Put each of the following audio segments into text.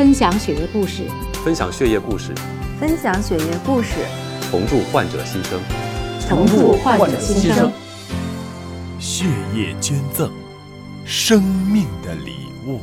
分享血液故事，分享血液故事，分享血液故事，重铸患者新生。重铸患者新生。血液捐赠，生命的礼物。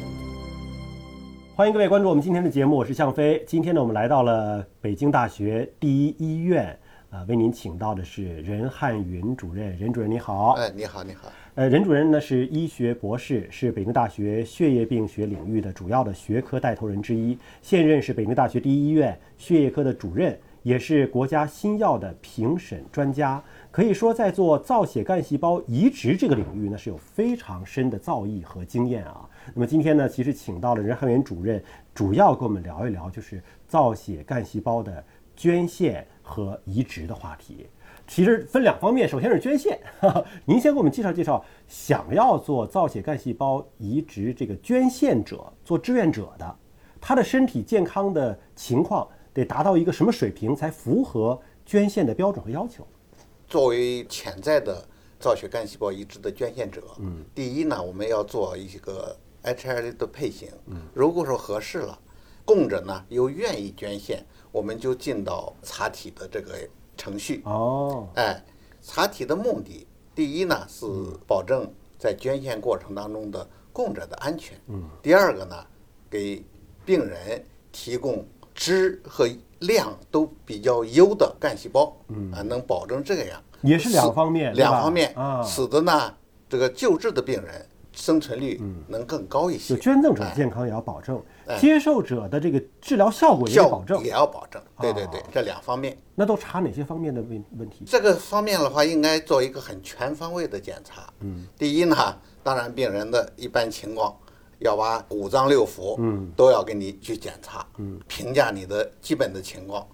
欢迎各位关注我们今天的节目，我是向飞。今天呢，我们来到了北京大学第一医院，啊、为您请到的是任汉云主任。任主任你好。哎，你好，你好。呃，任主任呢是医学博士，是北京大学血液病学领域的主要的学科带头人之一，现任是北京大学第一医院血液科的主任，也是国家新药的评审专家。可以说，在做造血干细胞移植这个领域呢，是有非常深的造诣和经验啊。那么今天呢，其实请到了任汉元主任，主要跟我们聊一聊就是造血干细胞的捐献和移植的话题。其实分两方面，首先是捐献，您先给我们介绍介绍，想要做造血干细胞移植这个捐献者、做志愿者的，他的身体健康的情况得达到一个什么水平才符合捐献的标准和要求？作为潜在的造血干细胞移植的捐献者，嗯，第一呢，我们要做一个 HLA 的配型，嗯，如果说合适了，供者呢又愿意捐献，我们就进到查体的这个程序。哦，哎，查体的目的，第一呢是保证在捐献过程当中的供者的安全，嗯，第二个呢，给病人提供质和量都比较优的干细胞，嗯。啊，能保证这样，也是两方面，两方面啊，使得呢这个救治的病人生存率能更高一些，就捐赠者的健康也要保证，接受者的这个治疗效果也要保证。也，要保证，对对对啊，这两方面。那都查哪些方面的问问题？这个方面的话，应该做一个很全方位的检查。嗯，第一呢，当然病人的一般情况，要把五脏六腑，嗯，都要给你去检查，嗯，评价你的基本的情况。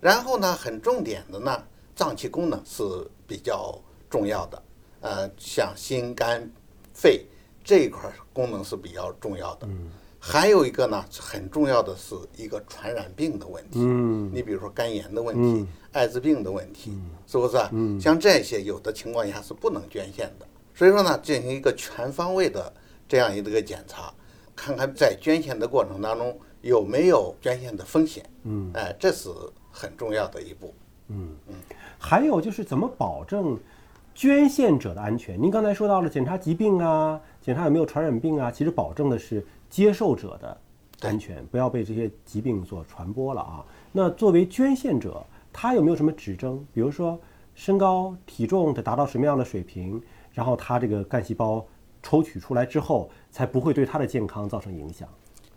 然后呢，很重点的呢，脏器功能是比较重要的，呃，像心肝肺这一块功能是比较重要的。嗯，还有一个呢，很重要的是一个传染病的问题。嗯，你比如说肝炎的问题、艾滋病的问题，是不是啊？像这些有的情况下是不能捐献的。所以说呢，进行一个全方位的这样一个检查，看看在捐献的过程当中有没有捐献的风险。嗯，哎，这是很重要的一步。嗯嗯还有就是怎么保证捐献者的安全？您刚才说到了检查疾病啊，检查有没有传染病啊，其实保证的是接受者的安全，不要被这些疾病所传播了啊。那作为捐献者，他有没有什么指征？比如说身高、体重得达到什么样的水平，然后他这个干细胞抽取出来之后，才不会对他的健康造成影响。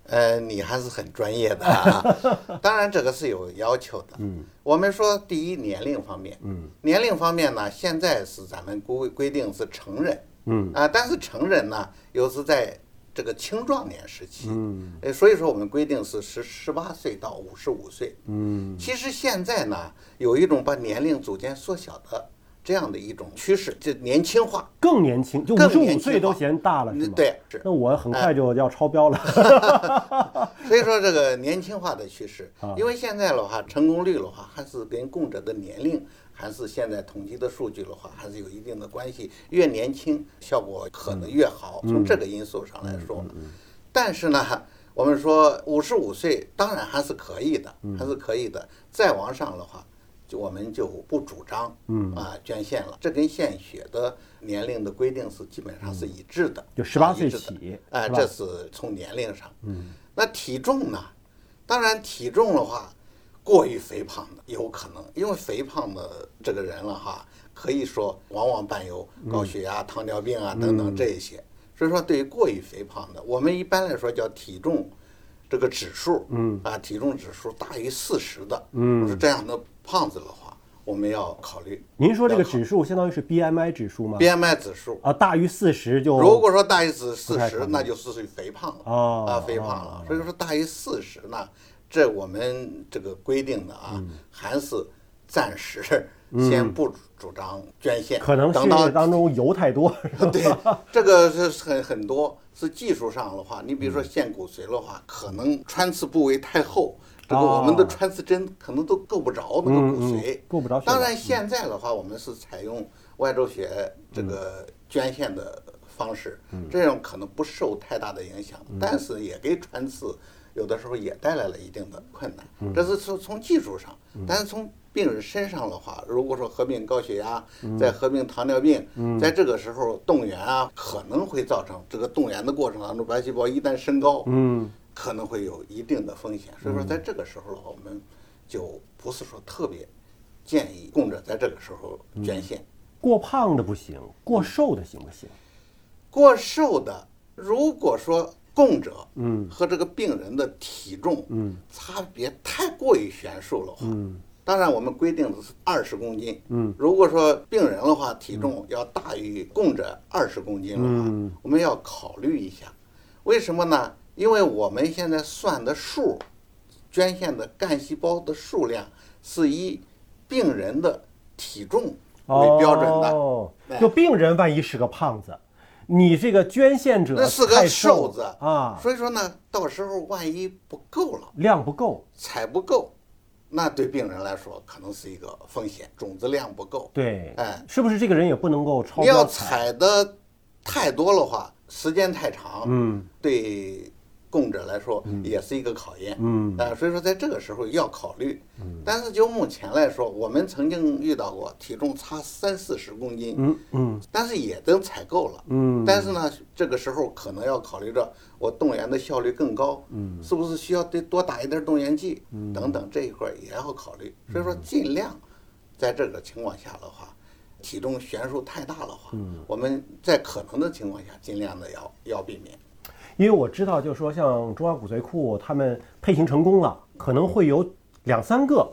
呃，你还是很专业的、啊，当然这个是有要求的。嗯，我们说第一年龄方面，嗯，年龄方面呢，现在是咱们规规定是成人，嗯。啊，但是成人呢又是在这个青壮年时期，嗯，呃，所以说我们规定是十十八岁到五十五岁，嗯，其实现在呢有一种把年龄逐渐缩小的这样的一种趋势，就年轻化，更年轻，就五十五岁都嫌大了，是吗？对，是那我很快就要超标了。所以说这个年轻化的趋势啊，因为现在的话，成功率的话，还是跟供者的年龄，还是现在统计的数据的话，还是有一定的关系。越年轻，效果可能越好。从这个因素上来说，但是呢，我们说五十五岁当然还是可以的，还是可以的。再往上的话，就我们就不主张，嗯啊捐献了。这跟献血的年龄的规定是基本上是一致的，就十八岁起哎，这是从年龄上。嗯，那体重呢？当然，体重的话，过于肥胖的有可能，因为肥胖的这个人了哈，可以说往往伴有高血压、糖尿病啊等等这一些。所以说，对于过于肥胖的，我们一般来说叫体重这个指数，嗯啊，体重指数大于四十的，嗯，是这样的胖子的话，我们要考虑您说这个指数相当于是 BMI 指数吗？BMI 指数。啊，大于四十就如果说大于四四十，那就是属于肥胖了哦啊，肥胖了。所以说大于四十呢，这我们这个规定的啊，嗯还是暂时先不主张捐献，可能血等到液当中油太多，是吧对，这个是很很多是技术上的话，你比如说献骨髓的话，可能穿刺部位太厚，这个我们的穿刺针可能都够不着那个骨髓，够不着当然现在的话，我们是采用外周血这嗯。个捐献的方式，这样可能不受太大的影响，但是也给穿刺有的时候也带来了一定的困难。这是从从技术上，但是从病人身上的话，如果说合并高血压，再合并糖尿病，在这个时候动员啊，可能会造成这个动员的过程当中，白细胞一旦升高，嗯，可能会有一定的风险。所以说，在这个时候的话，我们就不是说特别建议供者在这个时候捐献。过胖的不行，过瘦的行不行？过瘦的，如果说供者嗯。和这个病人的体重嗯。差别太过于悬殊了话，嗯。当然我们规定的是二十公斤。嗯。如果说病人的话体重要大于供者二十公斤的话，嗯。我们要考虑一下，为什么呢？因为我们现在算的数，捐献的干细胞的数量是以病人的体重为标准的。哦。哎。就病人万一是个胖子，你这个捐献者那是个太瘦子啊，所以说呢，到时候万一不够了，量不够。采不够，那对病人来说可能是一个风险，种子量不够。对，哎是不是这个人也不能够超你要采的太多的话，时间太长，嗯对供者来说也是一个考验。嗯啊，所以说在这个时候要考虑。但是就目前来说，我们曾经遇到过体重差三四十公斤，嗯嗯但是也都采购了。嗯，但是呢，这个时候可能要考虑着我动员的效率更高，嗯是不是需要得多打一点动员剂嗯等等这一块也要考虑。所以说，尽量在这个情况下的话，体重悬殊太大的话，嗯我们在可能的情况下，尽量的要要避免。因为我知道，就是说像中华骨髓库他们配型成功了，可能会有两三个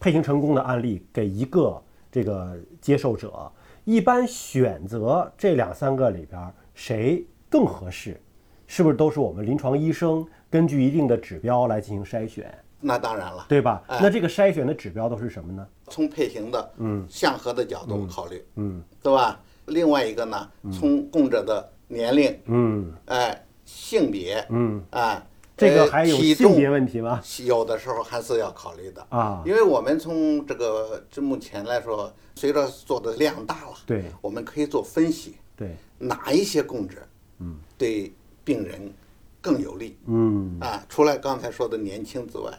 配型成功的案例给一个这个接受者，一般选择这两三个里边谁更合适，是不是都是我们临床医生根据一定的指标来进行筛选，那当然了，对吧？哎。那这个筛选的指标都是什么呢？从配型的嗯。相合的角度考虑，嗯。对吧？另外一个呢，从供者的年龄，嗯。哎，性别，嗯，啊，这个呃还有性别问题吗？有的时候还是要考虑的啊因为我们从这个这目前来说，随着做的量大了，对我们可以做分析，对，哪一些供者，嗯，对病人更有利嗯啊？除了刚才说的年轻之外，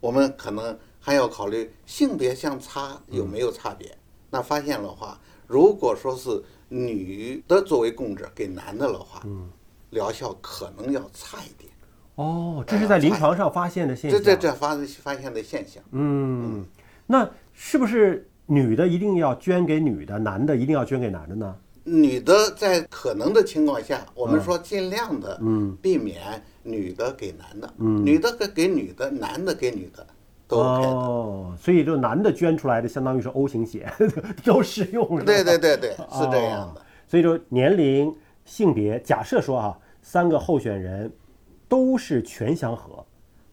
我们可能还要考虑性别相差有没有差别。那发现的话，如果说是女的作为供者给男的的话，嗯，疗效可能要差一点。哦，这是在临床上发现的现象。这这这发发现的现象。嗯，那是不是女的一定要捐给女的，男的一定要捐给男的呢？女的在可能的情况下，我们说尽量的嗯避免女的给男的，女的给给女的，男的给女的，都 OK 的。哦，所以就男的捐出来的相当于是 O 型血，都适用？对对对对，是这样的哦。所以说年龄、性别，假设说啊，三个候选人都是全相合，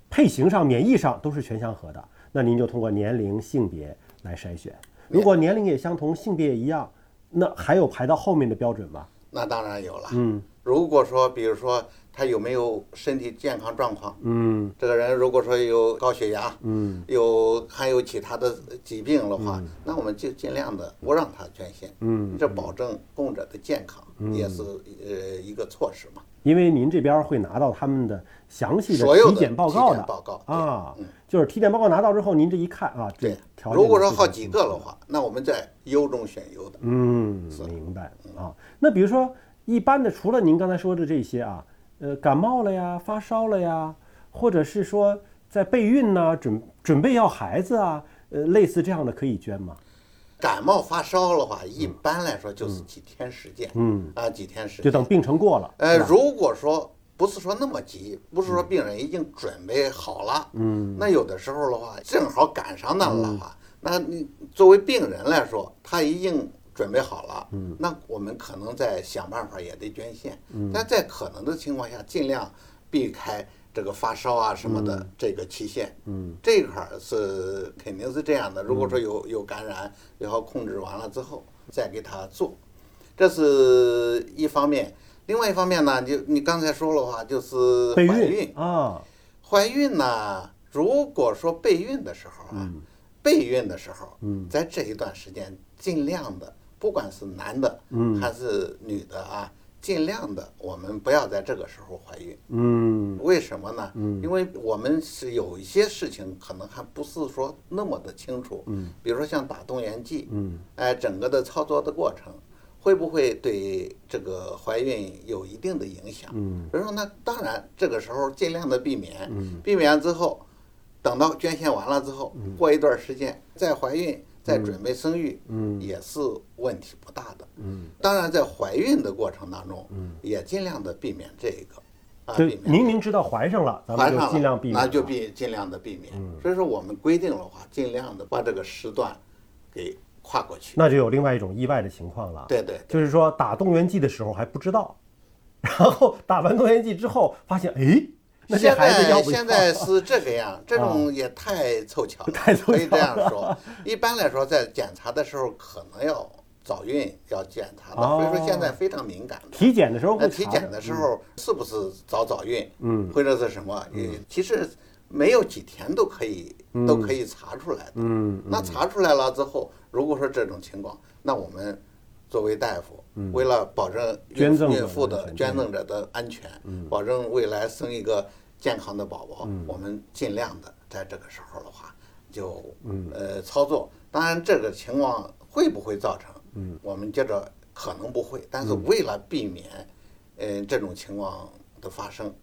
配型上、免疫上都是全相合的，那您就通过年龄、性别来筛选。如果年龄也相同，性别也一样，那还有排到后面的标准吗？那当然有了。嗯如果说，比如说他有没有身体健康状况，嗯。这个人如果说有高血压，嗯。有还有其他的疾病的话，那我们就尽量的不让他捐献，嗯，这保证供者的健康，也是呃一个措施嘛。因为您这边会拿到他们的详细的体检报告的。报告啊嗯，就是体检报告拿到之后，您这一看啊，对如果说好几个的话，那我们再优中选优的。嗯，明白啊。那比如说一般的，除了您刚才说的这些啊，呃，感冒了呀，发烧了呀，或者是说在备孕呐、准准备要孩子啊，呃，类似这样的可以捐吗？感冒发烧的话，一般来说就是几天时间，嗯，啊，几天时间。就等病程过了。呃，如果说不是说那么急，不是说病人已经准备好了，嗯，那有的时候的话，正好赶上那了的话，那你作为病人来说，他已经准备好了，嗯，那我们可能再想办法也得捐献，嗯，但在可能的情况下，尽量避开这个发烧啊什么的这个期限，嗯，这块儿是肯定是这样的。如果说有有感染，然后控制完了之后再给他做，这是一方面。另外一方面呢，就你刚才说了话，就是备怀孕。啊，怀孕呢，如果说备孕的时候啊，备孕的时候，嗯。在这一段时间，尽量的，不管是男的，嗯还是女的啊，尽量的我们不要在这个时候怀孕。嗯为什么呢？因为我们是有一些事情可能还不是说那么的清楚。嗯，比如说像打动员剂，嗯，哎，整个的操作的过程会不会对这个怀孕有一定的影响？嗯，比如说那当然这个时候尽量的避免，嗯，避免之后，等到捐献完了之后，过一段时间再怀孕。再准备生育，嗯也是问题不大的。嗯，当然，在怀孕的过程当中，嗯，也尽量的避免这个，啊，就避免明明知道怀上了，咱们就怀上了尽量避免，那就避尽量的避免。所以说，我们规定的话，尽量的把这个时段给跨过去。那就有另外一种意外的情况了。对对对就是说打动员剂的时候还不知道，然后打完动员剂之后发现，哎，那这现孩子要不要？在现在是这个样，这种也太凑巧了，太凑巧了可以这样说。一般来说，在检查的时候可能要早孕要检查的，哦所以说现在非常敏感。体检的时候体检的时候是不是早早孕，嗯或者是什么？也其实没有几天都可以都可以查出来的。嗯嗯那查出来了之后，如果说这种情况，那我们作为大夫，为了保证孕妇的的安全捐赠者的安全，保证未来生一个健康的宝宝，我们尽量的在这个时候的话，就呃操作。当然，这个情况会不会造成？我们接着可能不会，但是为了避免呃这种情况的发生，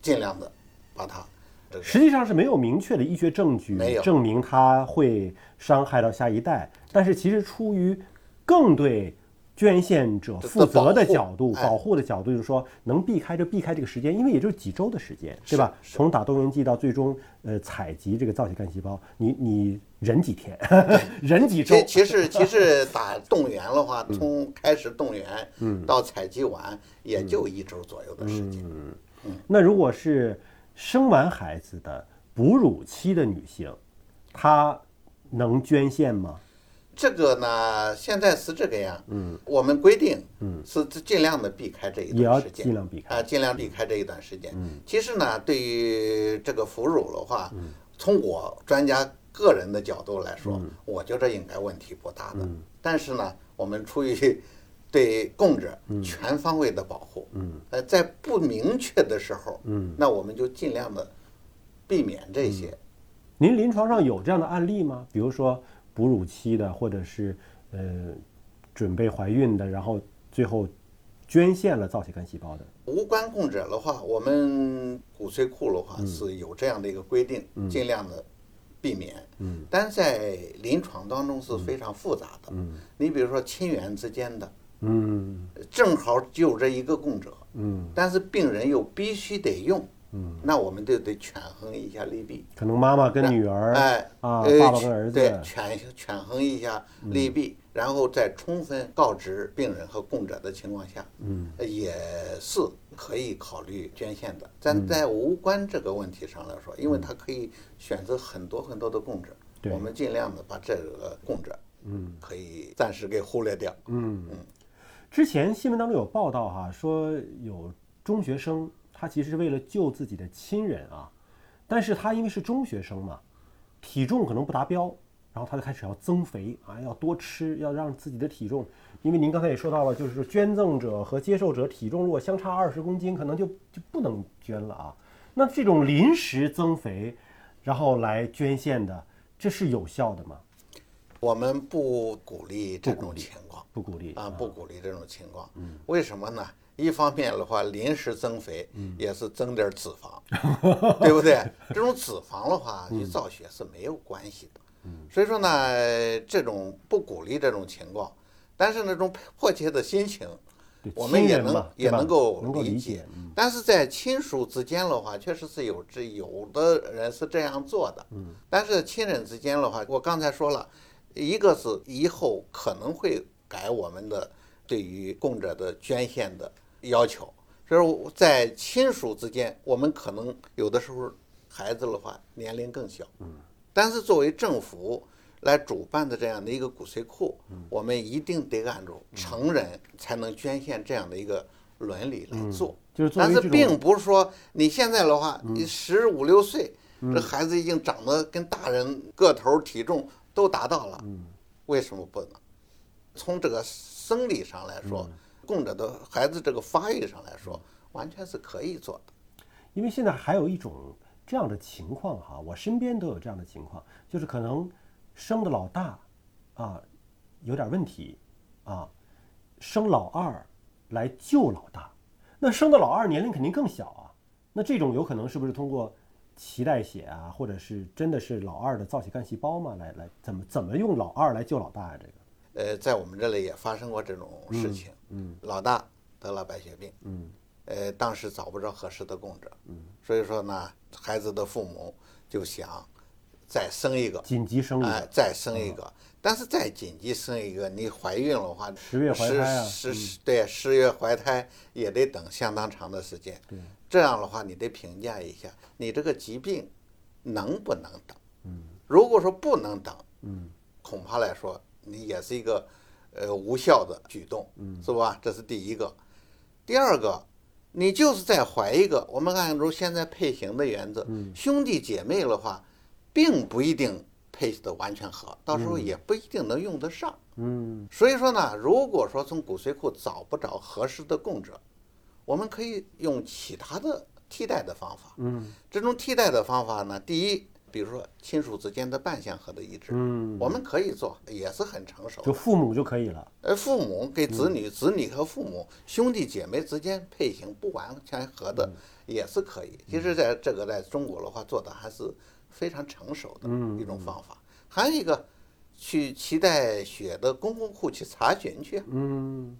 尽量的把它这个实际上是没有明确的医学证据没有。证明它会伤害到下一代，但是其实出于更对捐献者负责的角度、保护的角度，就是说能避开就避开这个时间，因为也就是几周的时间，对吧？从打动员剂到最终呃采集这个造血干细胞，你你忍几天，忍几周其，实其实 打动员的话，从开始动员到采集完，也就一周左右的时间。嗯那如果是生完孩子的哺乳期的女性，她能捐献吗？这个呢，现在是这个样，嗯，我们规定，嗯，是尽量的避开这一段时间，尽量避开。啊，尽量避开这一段时间。嗯，其实呢，对于这个哺乳的话，从我专家个人的角度来说，我觉得应该问题不大的。但是呢，我们出于对供者全方位的保护，嗯，呃，在不明确的时候，嗯，那我们就尽量的避免这些。您临床上有这样的案例吗？比如说哺乳期的，或者是呃准备怀孕的，然后最后捐献了造血干细胞的。无关供者的话，我们骨髓库的话是有这样的一个规定，尽量的避免。嗯，但在临床当中是非常复杂的。嗯，你比如说亲缘之间的，嗯正好就这一个供者，嗯，但是病人又必须得用，嗯，那我们就得权衡一下利弊。可能妈妈跟女儿，哎，啊，呃爸爸跟儿子，对，权权衡一下利弊，然后在充分告知病人和供者的情况下，嗯，也是可以考虑捐献的。但在无关这个问题上来说，因为他可以选择很多很多的供者，对。我们尽量的把这个供者，嗯，可以暂时给忽略掉。嗯。之前新闻当中有报道哈、说有中学生，他其实是为了救自己的亲人啊，但是他因为是中学生嘛，体重可能不达标，然后他就开始要增肥啊，要多吃，要让自己的体重，因为您刚才也说到了，就是说捐赠者和接受者体重如果相差二十公斤，可能就就不能捐了啊。那这种临时增肥，然后来捐献的，这是有效的吗？我们不鼓励这种情况。不鼓励啊，不鼓励这种情况。嗯为什么呢？一方面的话，临时增肥也是增点儿脂肪，对不对？这种脂肪的话与造血是没有关系的。所以说呢，这种不鼓励这种情况，但是那种迫切的心情，我们也能也能够理解解嗯。但是在亲属之间的话，确实是有这有的人是这样做的。嗯，但是亲人之间的话，我刚才说了，一个是以后可能会改我们的对于供者的捐献的要求，就是在亲属之间，我们可能有的时候孩子的话年龄更小，嗯，但是作为政府来主办的这样的一个骨髓库，我们一定得按照成人才能捐献这样的一个伦理来做。就是但是并不是说你现在的话，你十五六岁，这孩子已经长得跟大人个头、体重都达到了，为什么不能？从这个生理上来说，供着的孩子这个发育上来说，完全是可以做的。因为现在还有一种这样的情况哈，我身边都有这样的情况，就是可能生的老大啊有点问题啊，生老二来救老大，那生的老二年龄肯定更小啊，那这种有可能是不是通过脐带血啊，或者是真的是老二的造血干细胞嘛，来来怎么怎么用老二来救老大呀、这个呃，在我们这里也发生过这种事情。嗯。老大得了白血病，嗯。呃，当时找不着合适的供者，嗯，所以说呢，孩子的父母就想再生一个，紧急生育。哎，再生一个。但是再紧急生一个，你怀孕了的话，十月怀胎啊。十十对十月怀胎也得等相当长的时间。对，这样的话，你得评价一下你这个疾病能不能等。嗯，如果说不能等，嗯，恐怕来说你也是一个呃无效的举动，嗯，是吧？这是第一个。第二个，你就是再怀一个，我们按照现在配型的原则，兄弟姐妹的话，并不一定配的完全合，到时候也不一定能用得上。嗯所以说呢，如果说从骨髓库找不着合适的供者，我们可以用其他的替代的方法。嗯这种替代的方法呢，第一，比如说亲属之间的半相合的移植，嗯，我们可以做，也是很成熟。就父母就可以了。呃，父母给子女，子女和父母、兄弟姐妹之间配型不完全合的也是可以。其实，在这个在中国的话，做的还是非常成熟的一种方法。还有一个，去脐带血的公共库去查询去。嗯，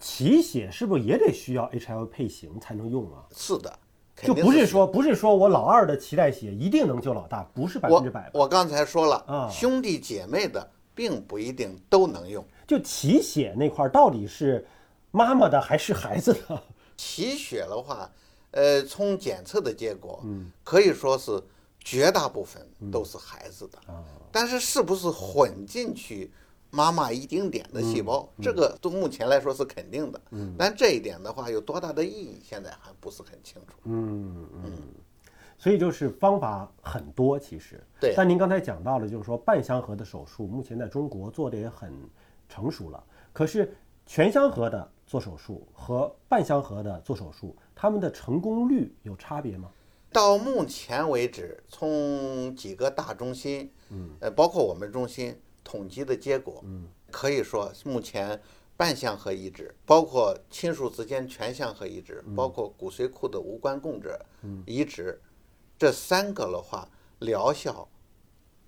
脐血是不是也得需要 HIV 配型才能用啊？是的，肯就不是说不是说我老二的脐带血一定能救老大，不是百分我之百吧。我刚才说了，啊兄弟姐妹的并不一定都能用。就脐血那块儿到底是妈妈的还是孩子的？脐血的话，呃，从检测的结果，嗯可以说是绝大部分都是孩子的。啊但是是不是混进去妈妈一丁点的细胞，嗯这个都目前来说是肯定的。但这一点的话，有多大的意义，现在还不是很清楚。嗯嗯。所以就是方法很多，其实。对但您刚才讲到了，就是说半相合的手术，目前在中国做的也很成熟了。可是全相合的做手术和半相合的做手术，他们的成功率有差别吗？到目前为止，从几个大中心，嗯，呃，包括我们中心统计的结果，嗯，可以说目前半相合移植，包括亲属之间全相合移植，包括骨髓库的无关供者移植，这三个的话，疗效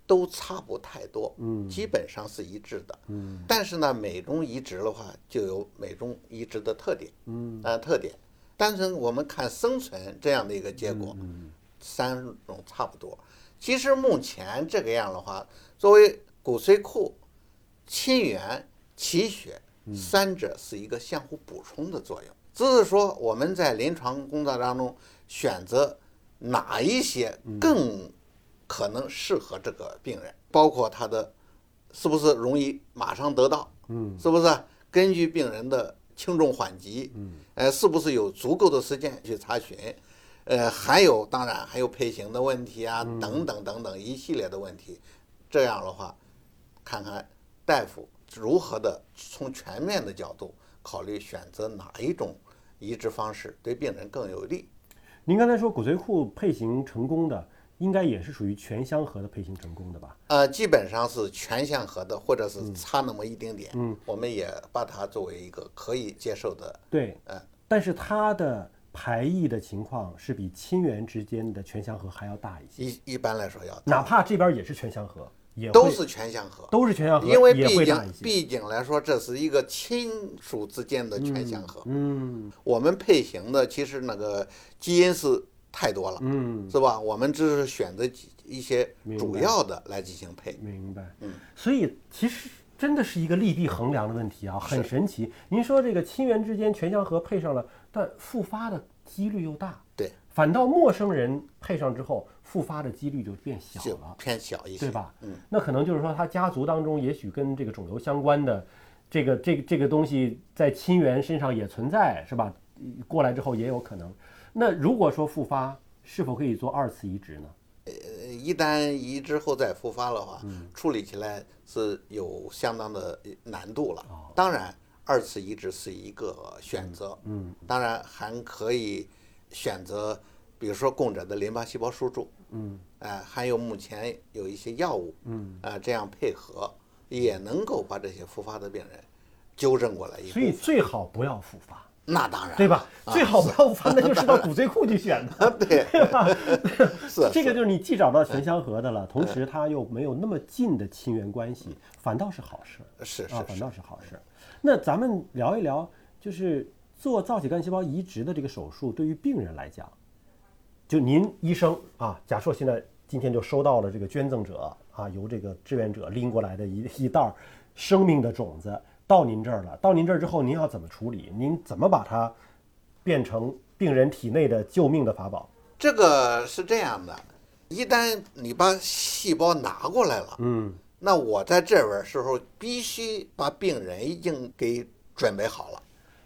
都差不太多，嗯，基本上是一致的，嗯，但是呢，每种移植的话，就有每种移植的特点，嗯，呃，特点。单纯我们看生存这样的一个结果，三种差不多。其实目前这个样的话，作为骨髓库、亲缘、脐血三者是一个相互补充的作用，只是说我们在临床工作当中选择哪一些更可能适合这个病人，包括他的是不是容易马上得到，嗯，是不是根据病人的轻重缓急，嗯，呃，是不是有足够的时间去查询，呃，还有当然还有配型的问题啊，等等等等一系列的问题，这样的话，看看大夫如何的从全面的角度考虑选择哪一种移植方式对病人更有利。您刚才说骨髓库配型成功的，应该也是属于全相合的配型成功的吧？呃，基本上是全相合的，或者是差那么一丁点，嗯，我们也把它作为一个可以接受的，对，嗯，但是它的排异的情况是比亲缘之间的全相合还要大一些，一一般来说要大哪怕这边也是全相合，也都是全相合，都是全相合，因为毕竟。毕竟来说，这是一个亲属之间的全相合。嗯我们配型的其实那个基因是太多了，嗯，是吧？我们只是选择几一些主要的来进行配。明白。嗯，所以其实真的是一个利弊衡量的问题啊，很神奇。您说这个亲缘之间全相合配上了，但复发的几率又大，对，反倒陌生人配上之后，复发的几率就变小了。偏小一些，对吧？嗯，那可能就是说，他家族当中也许跟这个肿瘤相关的，这个这个这个东西在亲缘身上也存在，是吧？过来之后也有可能。那如果说复发，是否可以做二次移植呢？呃一旦移植后再复发的话，嗯处理起来是有相当的难度了。哦当然，二次移植是一个选择，嗯，当然还可以选择，比如说供者的淋巴细胞输注，嗯，哎、还有目前有一些药物，嗯，啊、这样配合也能够把这些复发的病人纠正过来一所以。最好不要复发，那当然，对吧？啊最好不要复发，那就是到 骨髓库去选的，对对吧？是 这个就是你既找到全相合的了，同时它又没有那么近的亲缘关系，反倒是好事。是是反倒是好事。那咱们聊一聊，就是做造血干细胞移植的这个手术，对于病人来讲，就您医生啊，假设现在今天就收到了这个捐赠者啊，由这个志愿者拎过来的一一袋儿生命的种子到您这儿了，到您这儿之后，您要怎么处理？您怎么把它变成病人体内的救命的法宝？这个是这样的，一旦你把细胞拿过来了，嗯，那我在这边儿时候必须把病人已经给准备好了。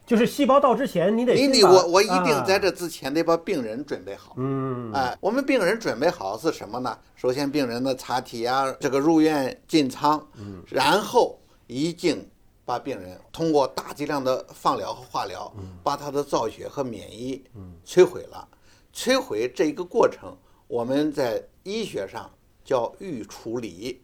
就是细胞到之前，你得你你我我一定啊在这之前得把病人准备好。嗯哎，我们病人准备好是什么呢？首先，病人的查体啊，这个入院进仓，嗯然后已经把病人通过大剂量的放疗和化疗，嗯把他的造血和免疫摧毁了。摧毁这一个过程，我们在医学上叫预处理。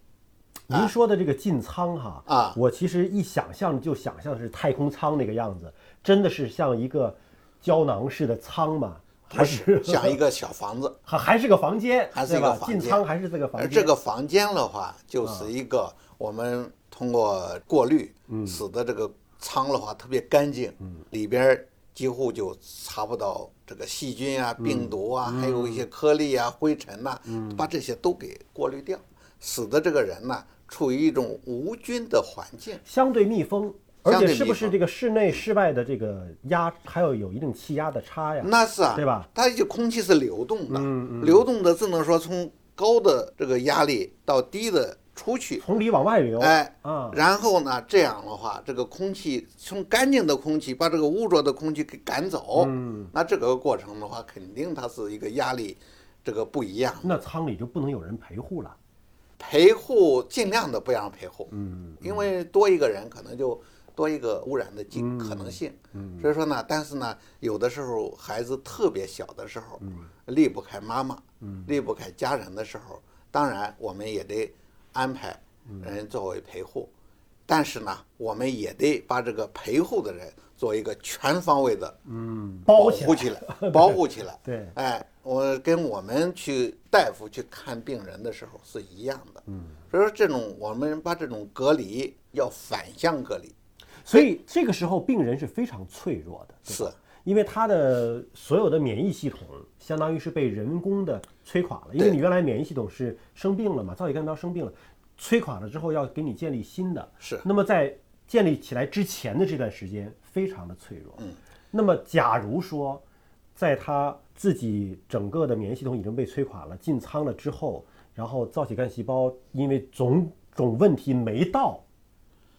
您说的这个进仓哈啊。我其实一想象就想象是太空舱那个样子，真的是像一个胶囊式的舱吗？还是像一个小房子，还还是个房间，还是一个房间。进仓还是这个房间？而这个房间的话，就是一个我们通过过滤，使得这个仓的话特别干净，里边儿几乎就查不到这个细菌啊、病毒啊，还有一些颗粒啊、灰尘呐、把这些都给过滤掉，使得这个人呢处于一种无菌的环境。相对密封，而相且是不是这个室内室外的这个压还要有一定气压的差呀？那是啊，对吧？它就空气是流动的，流动的只能说从高的这个压力到低的出去，从里往外流，哎，啊，然后呢，这样的话，这个空气从干净的空气把这个污浊的空气给赶走，嗯那这个过程的话，肯定它是一个压力，这个不一样。那舱里就不能有人陪护了。陪护尽量的不让陪护，嗯，因为多一个人可能就多一个污染的机可能性，嗯，所以说呢，但是呢，有的时候孩子特别小的时候，嗯，离不开妈妈，嗯，离不开家人的时候，当然我们也得安排人作为陪护，但是呢，我们也得把这个陪护的人做一个全方位的嗯保护起来，保护起来。对哎，我跟我们去大夫去看病人的时候是一样的。嗯，所以说这种我们把这种隔离要反向隔离。所以这个时候病人是非常脆弱的，是因为他的所有的免疫系统相当于是被人工的摧垮了，因为你原来免疫系统是生病了嘛，造血干细胞生病了，摧垮了之后要给你建立新的，是那么在建立起来之前的这段时间非常的脆弱，嗯，那么假如说在他自己整个的免疫系统已经被摧垮了，进仓了之后，然后造血干细胞因为种种问题没到。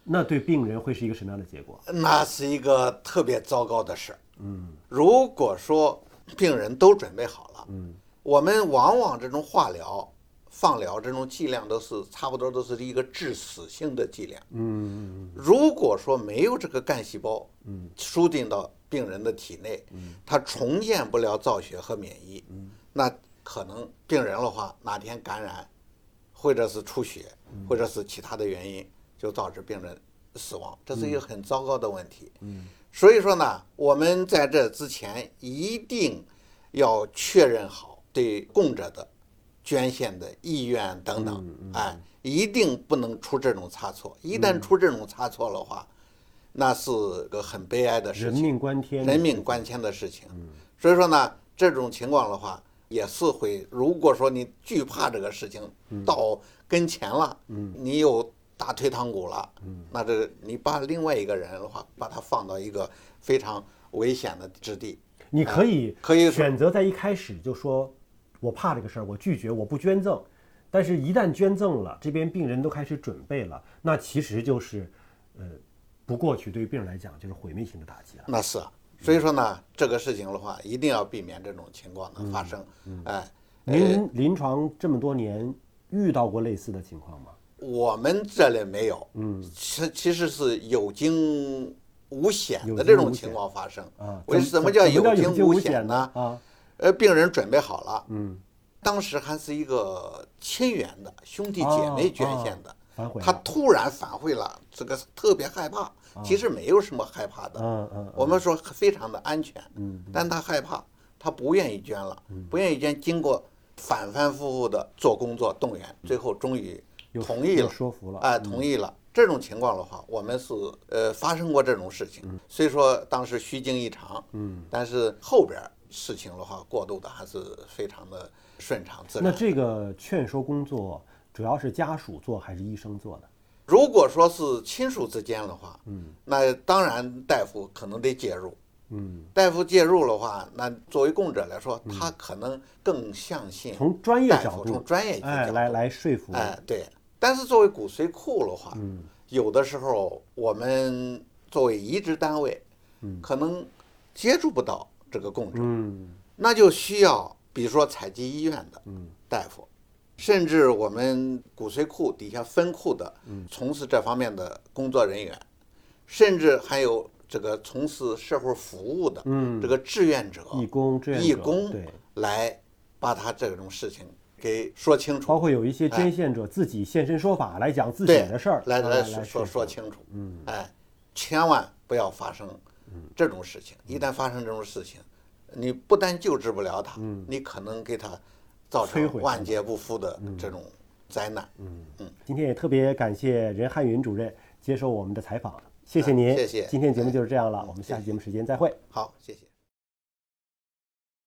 那对病人会是一个什么样的结果？那是一个特别糟糕的事儿。嗯，如果说病人都准备好了，嗯，我们往往这种化疗、放疗这种剂量都是差不多都是一个致死性的剂量。嗯，如果说没有这个干细胞，嗯，输进到病人的体内，嗯，它重建不了造血和免疫，嗯，那可能病人的话哪天感染，或者是出血，或者是其他的原因，就导致病人死亡，这是一个很糟糕的问题。嗯，所以说呢，我们在这之前一定要确认好对供者的捐献的意愿等等，哎，一定不能出这种差错。一旦出这种差错的话，那是个很悲哀的事人情。命关天，人命关天的事情。所以说呢，这种情况的话，也是会，如果说你惧怕这个事情到跟前了，你有打退堂鼓了，那这个你把另外一个人的话，把他放到一个非常危险的之地。你可以哎可以选择在一开始就说，我怕这个事儿，我拒绝，我不捐赠。但是，一旦捐赠了，这边病人都开始准备了，那其实就是，呃，不过去对于病人来讲就是毁灭性的打击了。那是啊，所以说呢，这个事情的话，一定要避免这种情况的发生。哎，您临床这么多年遇到过类似的情况吗？我们这里没有，嗯，其其实是有惊无险的这种情况发生。啊，为什么叫叫有惊惊无险险呢？啊，呃，病人准备好了，嗯，当时还是一个亲缘的兄弟姐妹捐献的，他突然反悔了，这个特别害怕。其实没有什么害怕的，嗯嗯，我们说非常的安全，嗯但他害怕，他不愿意捐了，不愿意捐，经过反反复复的做工作动员，最后终于同意了，说服了，哎，同意了。这种情况的话，我们是呃发生过这种事情，虽说当时虚惊一场，嗯，但是后边事情的话过渡的还是非常的顺畅自然。那这个劝说工作主要是家属做还是医生做的？如果说是亲属之间的话，嗯，那当然大夫可能得介入。嗯，大夫介入的话，那作为供者来说，他可能更相信从专业，角度，从专业角度哎来来说服，哎，对。但是作为骨髓库的话，嗯有的时候我们作为移植单位，可能接触不到这个供者，嗯。那就需要比如说采集医院的大夫，甚至我们骨髓库底下分库的从事这方面的工作人员，甚至还有这个从事社会服务的嗯。这个志愿者、义工志愿者义工对，来把他这种事情给说清楚，包括有一些捐献者自己现身说法来讲自己的事儿，来来说说说说清楚，嗯，哎，千万不要发生这种事情。一旦发生这种事情，你不但救治不了他，你可能给他造成万劫不复的这种灾难。嗯嗯今天也特别感谢任汉云主任接受我们的采访，谢谢您，谢谢今天节目就是这样了，我们下期节目时间再会。好，谢谢。